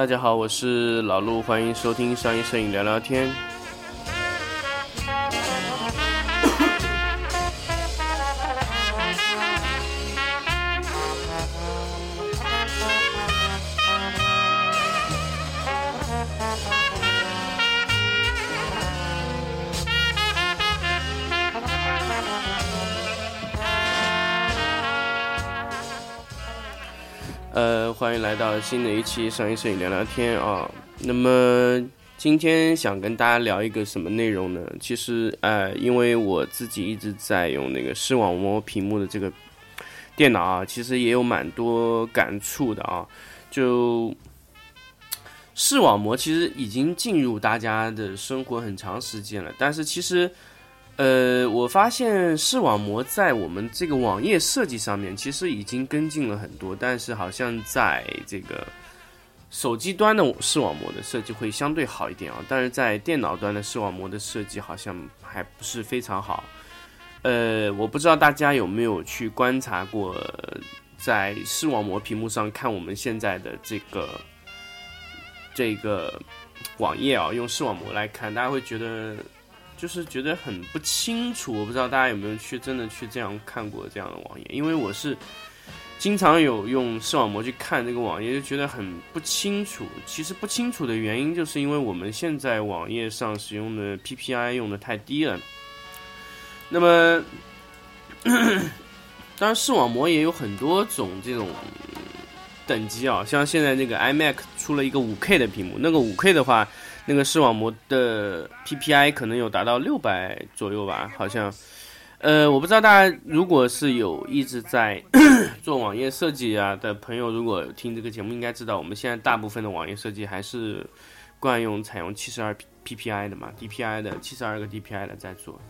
大家好，我是老陆，欢迎收听商业摄影聊聊天。欢迎来到新的一期商业摄影聊聊天啊。那么今天想跟大家聊一个什么内容呢？其实呃，因为我自己一直在用那个视网膜屏幕的这个电脑啊，其实也有蛮多感触的啊。就视网膜其实已经进入大家的生活很长时间了，但是其实。呃，我发现视网膜在我们这个网页设计上面其实已经跟进了很多，但是好像在这个手机端的视网膜的设计会相对好一点啊，但是在电脑端的视网膜的设计好像还不是非常好。呃，我不知道大家有没有去观察过，在视网膜屏幕上看我们现在的这个这个网页啊，用视网膜来看，大家会觉得。就是觉得很不清楚，我不知道大家有没有去真的去这样看过这样的网页，因为我是经常有用视网膜去看这个网页，就觉得很不清楚。其实不清楚的原因，就是因为我们现在网页上使用的 PPI 用的太低了。那么，当然视网膜也有很多种这种等级啊，像现在那个 iMac 出了一个五 K 的屏幕，那个五 K 的话。那个视网膜的 PPI 可能有达到六百左右吧，好像，呃，我不知道大家如果是有一直在 做网页设计啊的朋友，如果听这个节目，应该知道我们现在大部分的网页设计还是惯用采用七十二 PPI 的嘛，DPI 的七十二个 DPI 的在做。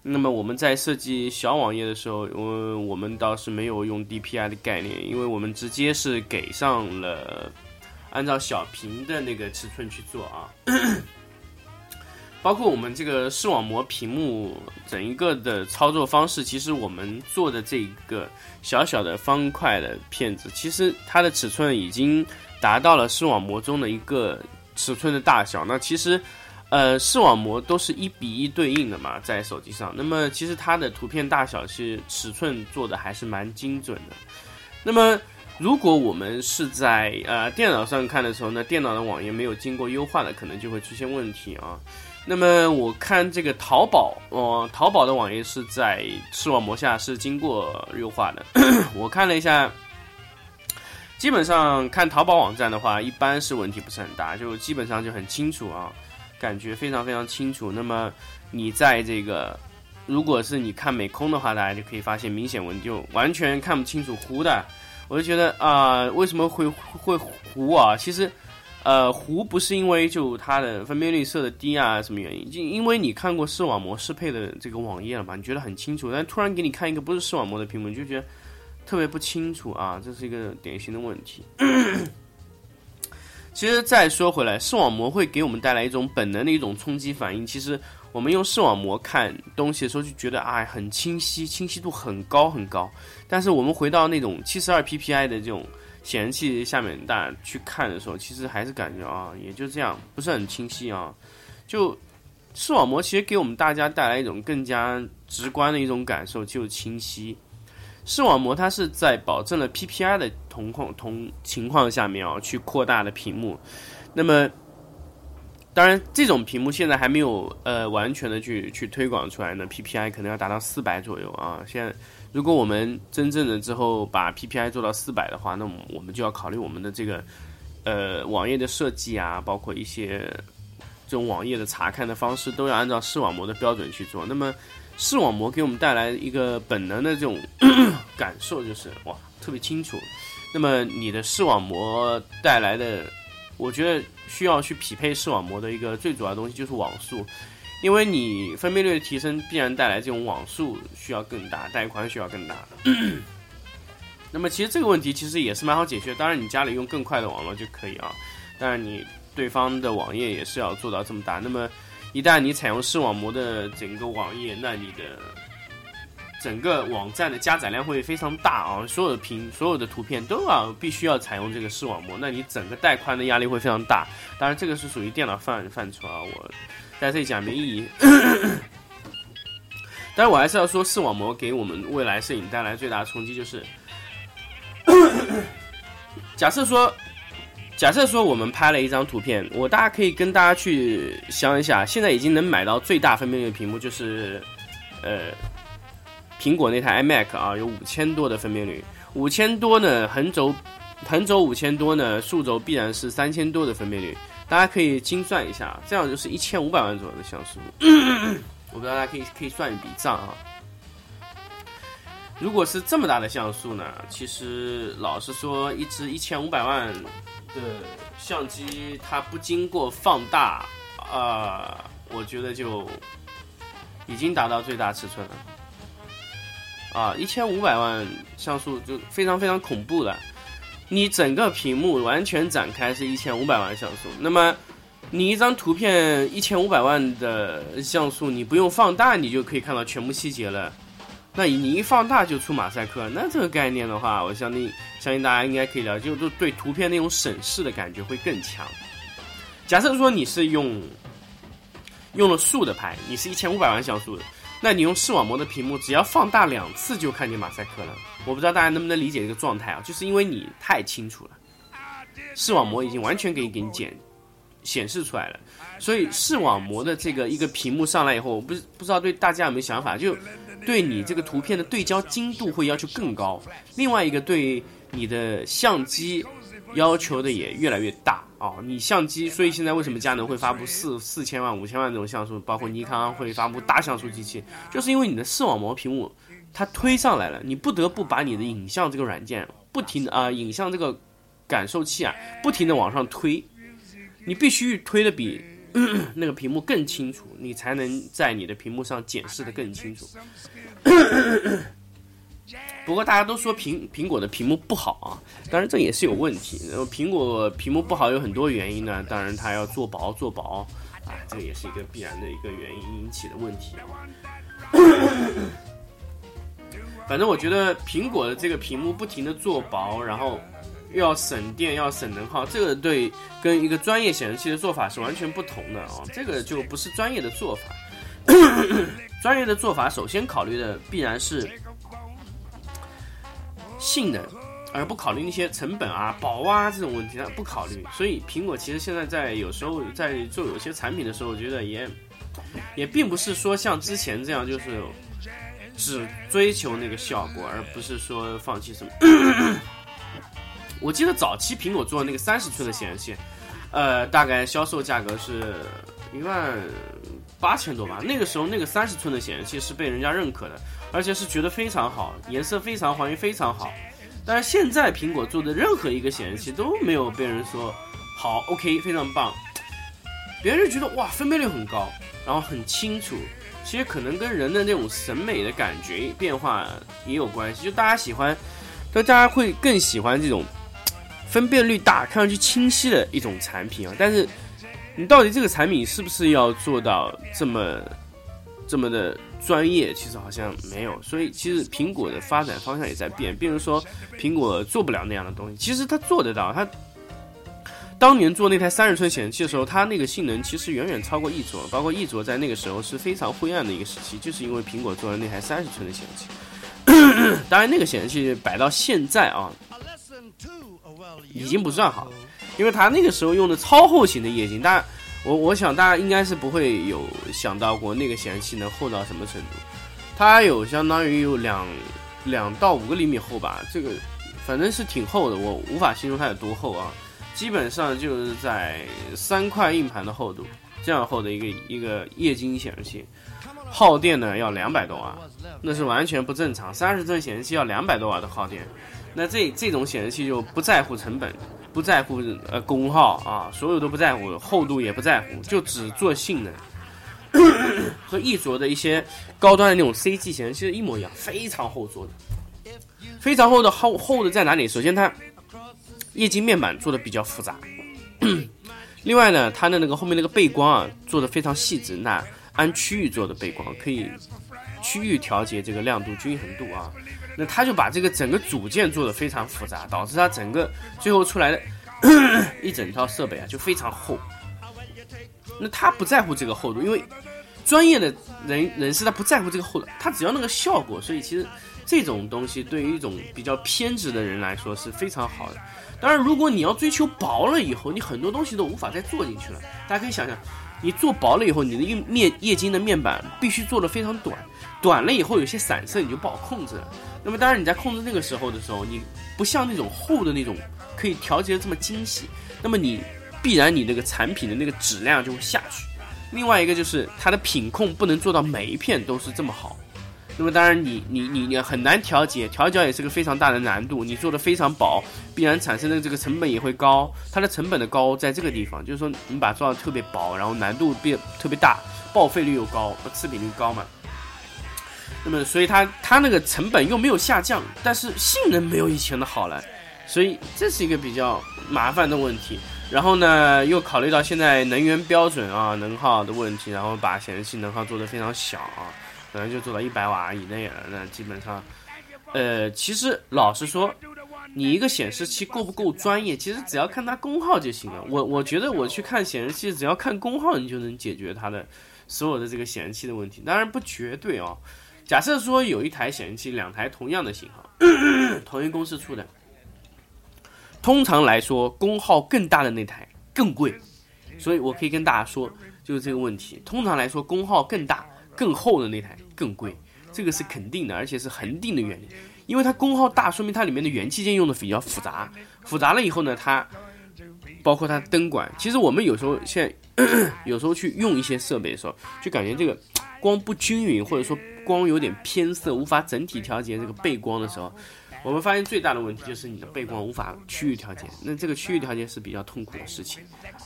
那么我们在设计小网页的时候，我我们倒是没有用 DPI 的概念，因为我们直接是给上了。按照小屏的那个尺寸去做啊，包括我们这个视网膜屏幕整一个的操作方式，其实我们做的这一个小小的方块的片子，其实它的尺寸已经达到了视网膜中的一个尺寸的大小。那其实，呃，视网膜都是一比一对应的嘛，在手机上。那么其实它的图片大小是尺寸做的还是蛮精准的。那么。如果我们是在呃电脑上看的时候呢，电脑的网页没有经过优化的，可能就会出现问题啊。那么我看这个淘宝，哦，淘宝的网页是在视网膜下是经过优化的。我看了一下，基本上看淘宝网站的话，一般是问题不是很大，就基本上就很清楚啊，感觉非常非常清楚。那么你在这个，如果是你看美空的话，大家就可以发现明显问题，就完全看不清楚糊的。我就觉得啊，为什么会会糊啊？其实，呃，糊不是因为就它的分辨率设的低啊，什么原因？就因为你看过视网膜适配的这个网页了嘛，你觉得很清楚，但突然给你看一个不是视网膜的屏幕，你就觉得特别不清楚啊，这是一个典型的问题。其实再说回来，视网膜会给我们带来一种本能的一种冲击反应。其实我们用视网膜看东西的时候，就觉得啊很清晰，清晰度很高很高。但是我们回到那种七十二 PPI 的这种显示器下面，大家去看的时候，其实还是感觉啊，也就这样，不是很清晰啊。就视网膜其实给我们大家带来一种更加直观的一种感受，就是清晰。视网膜它是在保证了 PPI 的同况同情况下面啊，去扩大的屏幕。那么，当然这种屏幕现在还没有呃完全的去去推广出来呢，PPI 可能要达到四百左右啊。现在。如果我们真正的之后把 PPI 做到四百的话，那我们就要考虑我们的这个呃网页的设计啊，包括一些这种网页的查看的方式，都要按照视网膜的标准去做。那么视网膜给我们带来一个本能的这种 感受，就是哇特别清楚。那么你的视网膜带来的，我觉得需要去匹配视网膜的一个最主要的东西就是网速。因为你分辨率的提升，必然带来这种网速需要更大，带宽需要更大。那么其实这个问题其实也是蛮好解决，当然你家里用更快的网络就可以啊。当然你对方的网页也是要做到这么大。那么一旦你采用视网膜的整个网页，那你的整个网站的加载量会非常大啊，所有的屏、所有的图片都要必须要采用这个视网膜，那你整个带宽的压力会非常大。当然，这个是属于电脑范范畴啊，我在这里讲没意义。但是我还是要说，视网膜给我们未来摄影带来最大的冲击就是，假设说，假设说我们拍了一张图片，我大家可以跟大家去想一下，现在已经能买到最大分辨率的屏幕就是，呃，苹果那台 iMac 啊，有五千多的分辨率，五千多呢，横轴横轴五千多呢，竖轴必然是三千多的分辨率，大家可以精算一下，这样就是一千五百万左右的像素。我不知道大家可以可以算一笔账啊。如果是这么大的像素呢，其实老实说，一支一千五百万的相机，它不经过放大，啊，我觉得就已经达到最大尺寸了。啊，一千五百万像素就非常非常恐怖了。你整个屏幕完全展开是一千五百万像素，那么。你一张图片一千五百万的像素，你不用放大，你就可以看到全部细节了。那你一放大就出马赛克，那这个概念的话，我相信相信大家应该可以了解，就对图片那种审视的感觉会更强。假设说你是用用了竖的拍，你是一千五百万像素的，那你用视网膜的屏幕，只要放大两次就看见马赛克了。我不知道大家能不能理解这个状态啊？就是因为你太清楚了，视网膜已经完全可以给你剪。显示出来了，所以视网膜的这个一个屏幕上来以后，我不不知道对大家有没有想法，就对你这个图片的对焦精度会要求更高。另外一个对你的相机要求的也越来越大哦！你相机，所以现在为什么佳能会发布四四千万、五千万这种像素，包括尼康会发布大像素机器，就是因为你的视网膜屏幕它推上来了，你不得不把你的影像这个软件不停的啊，影像这个感受器啊，不停的往上推。你必须推的比 那个屏幕更清楚，你才能在你的屏幕上检视的更清楚。不过大家都说苹苹果的屏幕不好啊，当然这也是有问题。然后苹果屏幕不好有很多原因呢，当然它要做薄做薄啊，这也是一个必然的一个原因引起的问题啊。反正我觉得苹果的这个屏幕不停的做薄，然后。又要省电，要省能耗，这个对跟一个专业显示器的做法是完全不同的啊！这个就不是专业的做法。专业的做法首先考虑的必然是性能，而不考虑那些成本啊、薄啊这种问题，它不考虑。所以苹果其实现在在有时候在做有些产品的时候，我觉得也也并不是说像之前这样，就是只追求那个效果，而不是说放弃什么。我记得早期苹果做的那个三十寸的显示器，呃，大概销售价格是一万八千多吧。那个时候那个三十寸的显示器是被人家认可的，而且是觉得非常好，颜色非常还原非常好。但是现在苹果做的任何一个显示器都没有被人说好，OK，非常棒。别人觉得哇，分辨率很高，然后很清楚。其实可能跟人的那种审美的感觉变化也有关系，就大家喜欢，就大家会更喜欢这种。分辨率大、看上去清晰的一种产品啊，但是你到底这个产品是不是要做到这么这么的专业？其实好像没有。所以其实苹果的发展方向也在变。比如说，苹果做不了那样的东西，其实它做得到。它当年做那台三十寸显示器的时候，它那个性能其实远远超过一卓，包括一卓在那个时候是非常灰暗的一个时期，就是因为苹果做了那台三十寸的显示器。当然，那个显示器摆到现在啊。已经不算好，因为它那个时候用的超厚型的液晶，大家我我想大家应该是不会有想到过那个显示器能厚到什么程度，它有相当于有两两到五个厘米厚吧，这个反正是挺厚的，我无法形容它有多厚啊，基本上就是在三块硬盘的厚度这样厚的一个一个液晶显示器，耗电呢要两百多瓦，那是完全不正常，三十寸显示器要两百多瓦的耗电。那这这种显示器就不在乎成本，不在乎呃功耗啊，所有都不在乎，厚度也不在乎，就只做性能。和一卓的一些高端的那种 CG 显示器一模一样，非常厚做的，非常厚的厚厚的在哪里？首先它液晶面板做的比较复杂，另外呢，它的那个后面那个背光啊做的非常细致，那按区域做的背光可以区域调节这个亮度均衡度啊，那他就把这个整个组件做得非常复杂，导致他整个最后出来的 一整套设备啊就非常厚。那他不在乎这个厚度，因为专业的人人士他不在乎这个厚度，他只要那个效果。所以其实这种东西对于一种比较偏执的人来说是非常好的。当然，如果你要追求薄了以后，你很多东西都无法再做进去了。大家可以想想，你做薄了以后，你的面面液晶的面板必须做的非常短，短了以后有些散色你就不好控制了。那么当然你在控制那个时候的时候，你不像那种厚的那种可以调节的这么精细，那么你。必然你那个产品的那个质量就会下去。另外一个就是它的品控不能做到每一片都是这么好。那么当然你你你你很难调节，调教也是个非常大的难度。你做的非常薄，必然产生的这个成本也会高。它的成本的高在这个地方，就是说你把它做到特别薄，然后难度变特别大，报废率又高，次品率高嘛。那么所以它它那个成本又没有下降，但是性能没有以前的好了，所以这是一个比较麻烦的问题。然后呢，又考虑到现在能源标准啊、能耗的问题，然后把显示器能耗做得非常小啊，可能就做到一百瓦以内了。那基本上，呃，其实老实说，你一个显示器够不够专业，其实只要看它功耗就行了。我我觉得我去看显示器，只要看功耗，你就能解决它的所有的这个显示器的问题。当然不绝对哦。假设说有一台显示器，两台同样的型号，同一公司出的。通常来说，功耗更大的那台更贵，所以我可以跟大家说，就是这个问题。通常来说，功耗更大、更厚的那台更贵，这个是肯定的，而且是恒定的原理。因为它功耗大，说明它里面的元器件用的比较复杂，复杂了以后呢，它包括它灯管。其实我们有时候现在 有时候去用一些设备的时候，就感觉这个光不均匀，或者说光有点偏色，无法整体调节这个背光的时候。我们发现最大的问题就是你的背光无法区域调节，那这个区域调节是比较痛苦的事情，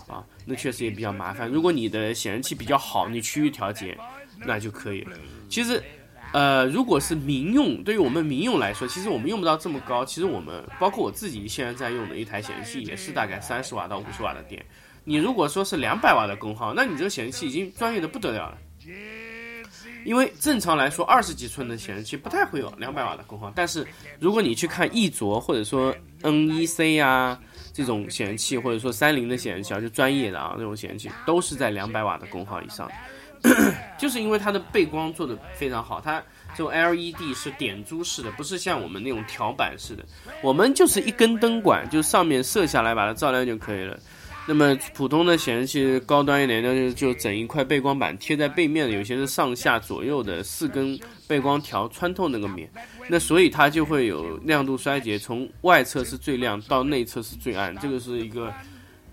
啊，那确实也比较麻烦。如果你的显示器比较好，你区域调节那就可以了。其实，呃，如果是民用，对于我们民用来说，其实我们用不到这么高。其实我们包括我自己现在在用的一台显示器，也是大概三十瓦到五十瓦的电。你如果说是两百瓦的功耗，那你这个显示器已经专业的不得了了。因为正常来说，二十几寸的显示器不太会有两百瓦的功耗。但是如果你去看易卓或者说 NEC 啊这种显示器，或者说三菱的显示器，就专业的啊这种显示器，都是在两百瓦的功耗以上。就是因为它的背光做的非常好，它这种 LED 是点珠式的，不是像我们那种条板式的。我们就是一根灯管，就上面射下来把它照亮就可以了。那么普通的显示器高端一点的就就整一块背光板贴在背面的，有些是上下左右的四根背光条穿透那个面，那所以它就会有亮度衰竭，从外侧是最亮到内侧是最暗，这个是一个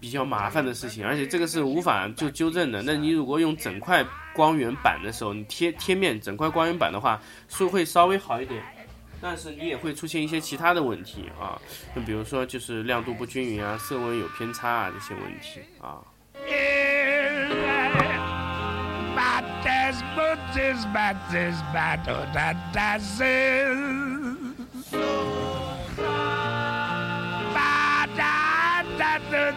比较麻烦的事情，而且这个是无法就纠正的。那你如果用整块光源板的时候，你贴贴面整块光源板的话，是会稍微好一点。但是你也会出现一些其他的问题啊，就比如说就是亮度不均匀啊，色温有偏差啊这些问题啊。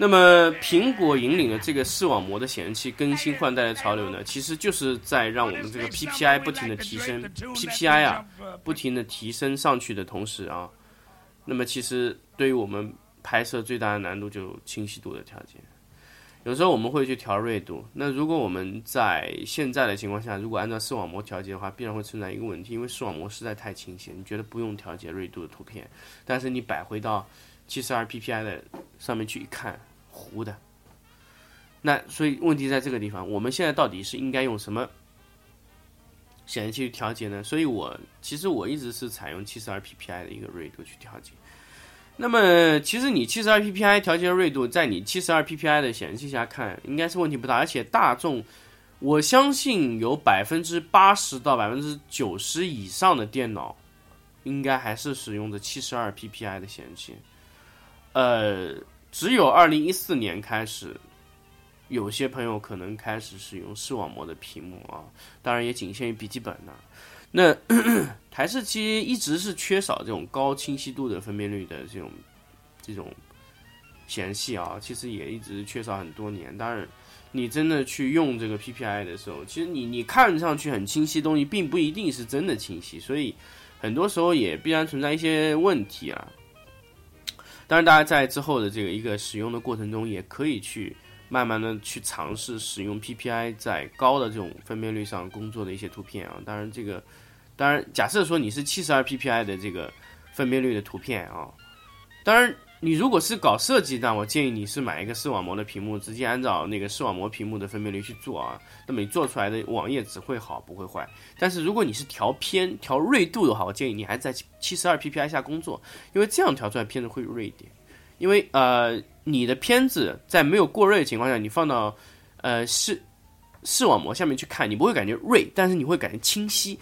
那么苹果引领的这个视网膜的显示器更新换代的潮流呢，其实就是在让我们这个 PPI 不停的提升，PPI 啊不停的提升上去的同时啊，那么其实对于我们。拍摄最大的难度就清晰度的调节，有时候我们会去调锐度。那如果我们在现在的情况下，如果按照视网膜调节的话，必然会存在一个问题，因为视网膜实在太清晰，你觉得不用调节锐度的图片，但是你摆回到七十二 PPI 的上面去一看，糊的。那所以问题在这个地方，我们现在到底是应该用什么显示器去调节呢？所以我其实我一直是采用七十二 PPI 的一个锐度去调节。那么，其实你七十二 PPI 调节锐度，在你七十二 PPI 的显示器下看，应该是问题不大。而且大众，我相信有百分之八十到百分之九十以上的电脑，应该还是使用的七十二 PPI 的显示器。呃，只有二零一四年开始，有些朋友可能开始使用视网膜的屏幕啊，当然也仅限于笔记本呢。那 台式机一直是缺少这种高清晰度的分辨率的这种这种显示器啊，其实也一直缺少很多年。当然，你真的去用这个 PPI 的时候，其实你你看上去很清晰东西，并不一定是真的清晰，所以很多时候也必然存在一些问题啊。当然，大家在之后的这个一个使用的过程中，也可以去慢慢的去尝试使用 PPI 在高的这种分辨率上工作的一些图片啊。当然，这个当然假设说你是七十二 PPI 的这个分辨率的图片啊，当然。你如果是搞设计，那我建议你是买一个视网膜的屏幕，直接按照那个视网膜屏幕的分辨率去做啊。那么你做出来的网页只会好不会坏。但是如果你是调偏、调锐度的话，我建议你还在七十二 PPI 下工作，因为这样调出来片子会锐一点。因为呃，你的片子在没有过锐的情况下，你放到呃视视网膜下面去看，你不会感觉锐，但是你会感觉清晰。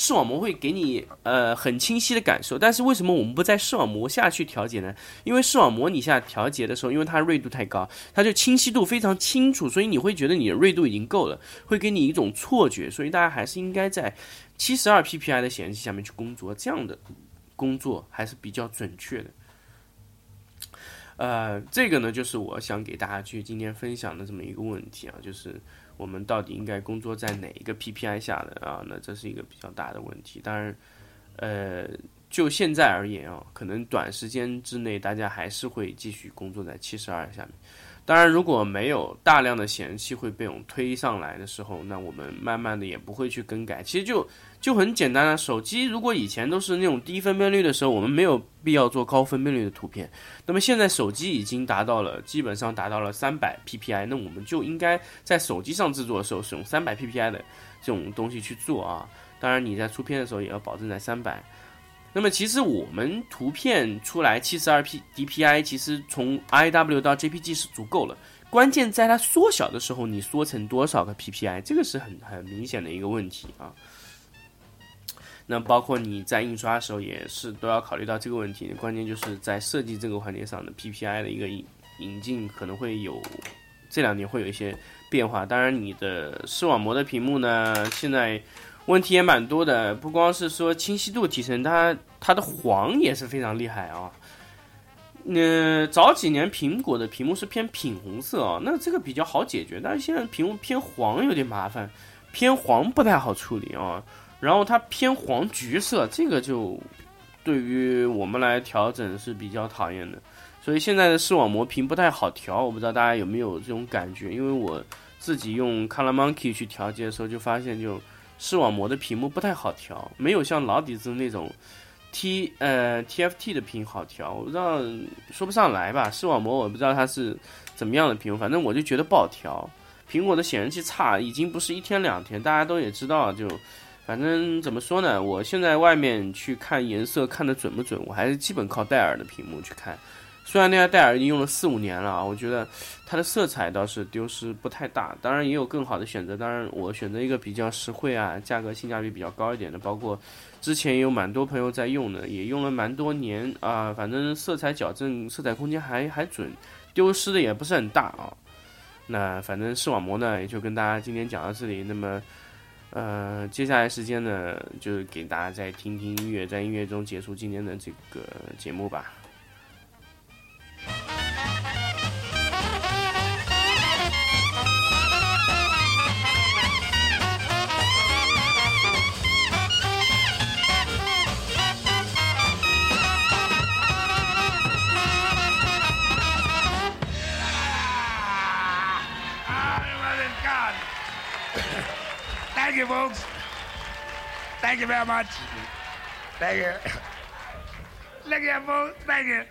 视网膜会给你呃很清晰的感受，但是为什么我们不在视网膜下去调节呢？因为视网膜你下调节的时候，因为它锐度太高，它就清晰度非常清楚，所以你会觉得你的锐度已经够了，会给你一种错觉。所以大家还是应该在七十二 PPI 的显示器下面去工作，这样的工作还是比较准确的。呃，这个呢就是我想给大家去今天分享的这么一个问题啊，就是。我们到底应该工作在哪一个 PPI 下的啊？那这是一个比较大的问题。当然，呃，就现在而言啊，可能短时间之内大家还是会继续工作在七十二下面。当然，如果没有大量的显示器会被我们推上来的时候，那我们慢慢的也不会去更改。其实就就很简单啊，手机如果以前都是那种低分辨率的时候，我们没有必要做高分辨率的图片。那么现在手机已经达到了，基本上达到了三百 PPI，那我们就应该在手机上制作的时候使用三百 PPI 的这种东西去做啊。当然你在出片的时候也要保证在三百。那么其实我们图片出来七十二 P DPI，其实从 IW 到 JPG 是足够了。关键在它缩小的时候，你缩成多少个 PPI，这个是很很明显的一个问题啊。那包括你在印刷的时候也是都要考虑到这个问题。关键就是在设计这个环节上的 PPI 的一个引引进可能会有这两年会有一些变化。当然，你的视网膜的屏幕呢，现在。问题也蛮多的，不光是说清晰度提升，它它的黄也是非常厉害啊。那早几年苹果的屏幕是偏品红色啊，那这个比较好解决，但是现在屏幕偏黄有点麻烦，偏黄不太好处理啊。然后它偏黄橘色，这个就对于我们来调整是比较讨厌的。所以现在的视网膜屏不太好调，我不知道大家有没有这种感觉，因为我自己用 Color Monkey 去调节的时候，就发现就。视网膜的屏幕不太好调，没有像老底子那种 T 呃 TFT 的屏好调。我不知道说不上来吧，视网膜我不知道它是怎么样的屏，反正我就觉得不好调。苹果的显示器差已经不是一天两天，大家都也知道。就反正怎么说呢，我现在外面去看颜色看的准不准，我还是基本靠戴尔的屏幕去看。虽然那台戴尔已经用了四五年了啊，我觉得它的色彩倒是丢失不太大。当然也有更好的选择，当然我选择一个比较实惠啊，价格性价比比较高一点的。包括之前也有蛮多朋友在用的，也用了蛮多年啊。反正色彩矫正、色彩空间还还准，丢失的也不是很大啊。那反正视网膜呢，也就跟大家今天讲到这里。那么呃，接下来时间呢，就是给大家再听听音乐，在音乐中结束今天的这个节目吧。Thank you. Look here, folks. Thank you.